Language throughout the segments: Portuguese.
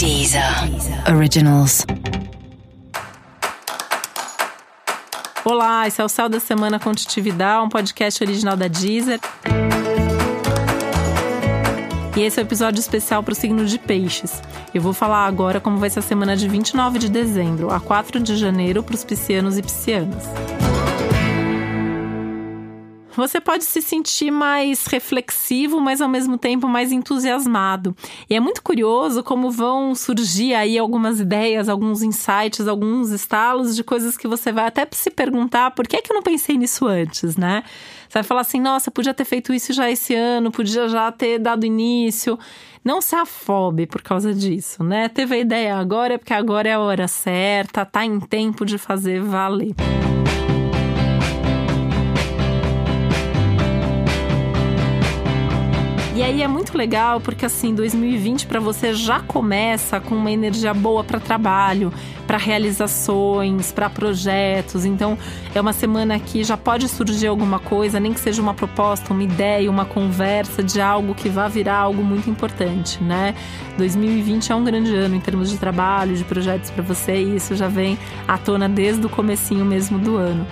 Deezer Originals. Olá, esse é o Céu da Semana Contitividade, um podcast original da Deezer. E esse é o um episódio especial para o signo de Peixes. Eu vou falar agora como vai ser a semana de 29 de dezembro a 4 de janeiro para os piscianos e piscianas você pode se sentir mais reflexivo, mas ao mesmo tempo mais entusiasmado. E é muito curioso como vão surgir aí algumas ideias, alguns insights, alguns estalos de coisas que você vai até se perguntar por que, é que eu não pensei nisso antes, né? Você vai falar assim, nossa, podia ter feito isso já esse ano, podia já ter dado início. Não se afobe por causa disso, né? Teve a ideia agora, é porque agora é a hora certa, tá em tempo de fazer valer. E aí é muito legal porque assim, 2020 para você já começa com uma energia boa para trabalho, para realizações, para projetos. Então, é uma semana que já pode surgir alguma coisa, nem que seja uma proposta, uma ideia, uma conversa de algo que vá virar algo muito importante, né? 2020 é um grande ano em termos de trabalho, de projetos para você, e isso já vem à tona desde o comecinho mesmo do ano.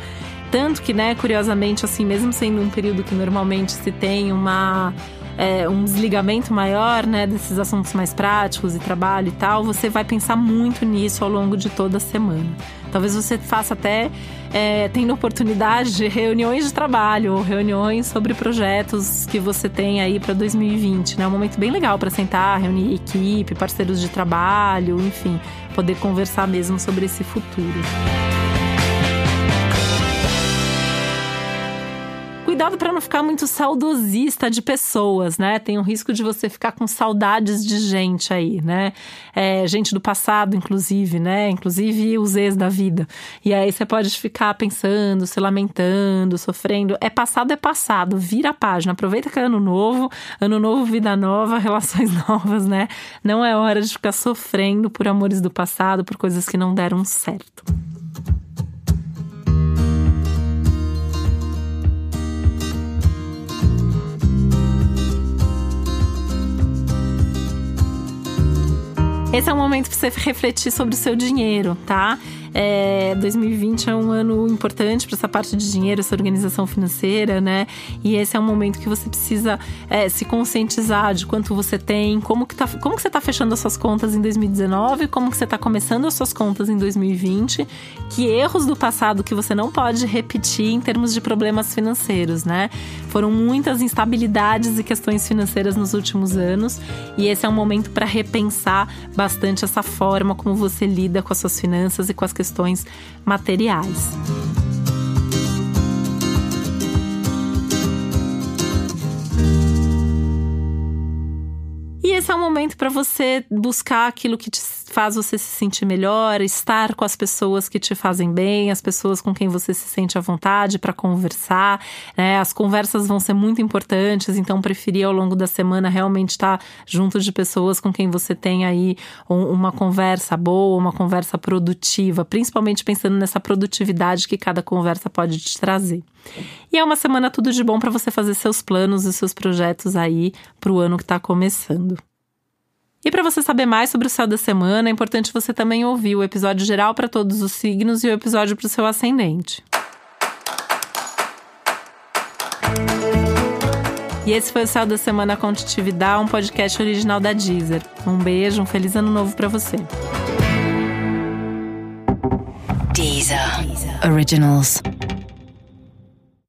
Tanto que, né, curiosamente, assim, mesmo sendo um período que normalmente se tem uma é, um desligamento maior, né, desses assuntos mais práticos e trabalho e tal, você vai pensar muito nisso ao longo de toda a semana. Talvez você faça até é, tendo oportunidade de reuniões de trabalho ou reuniões sobre projetos que você tem aí para 2020. Né? É um momento bem legal para sentar, reunir equipe, parceiros de trabalho, enfim, poder conversar mesmo sobre esse futuro. Cuidado para não ficar muito saudosista de pessoas, né? Tem o risco de você ficar com saudades de gente aí, né? É, gente do passado, inclusive, né? Inclusive os ex da vida. E aí você pode ficar pensando, se lamentando, sofrendo. É passado, é passado. Vira a página. Aproveita que é ano novo, ano novo, vida nova, relações novas, né? Não é hora de ficar sofrendo por amores do passado, por coisas que não deram certo. Esse é um momento para você refletir sobre o seu dinheiro, tá? É, 2020 é um ano importante para essa parte de dinheiro, essa organização financeira, né? E esse é um momento que você precisa é, se conscientizar de quanto você tem, como que, tá, como que você está fechando as suas contas em 2019, como que você está começando as suas contas em 2020, que erros do passado que você não pode repetir em termos de problemas financeiros, né? Foram muitas instabilidades e questões financeiras nos últimos anos, e esse é um momento para repensar bastante essa forma como você lida com as suas finanças e com as questões materiais. Momento para você buscar aquilo que te faz você se sentir melhor, estar com as pessoas que te fazem bem, as pessoas com quem você se sente à vontade para conversar. Né? As conversas vão ser muito importantes, então preferir ao longo da semana realmente estar junto de pessoas com quem você tem aí uma conversa boa, uma conversa produtiva, principalmente pensando nessa produtividade que cada conversa pode te trazer. E é uma semana tudo de bom para você fazer seus planos e seus projetos aí para o ano que está começando. E para você saber mais sobre o céu da semana, é importante você também ouvir o episódio geral para todos os signos e o episódio para o seu ascendente. E esse foi o Céu da Semana Contitividade, um podcast original da Deezer. Um beijo, um feliz ano novo para você. Deezer. Originals.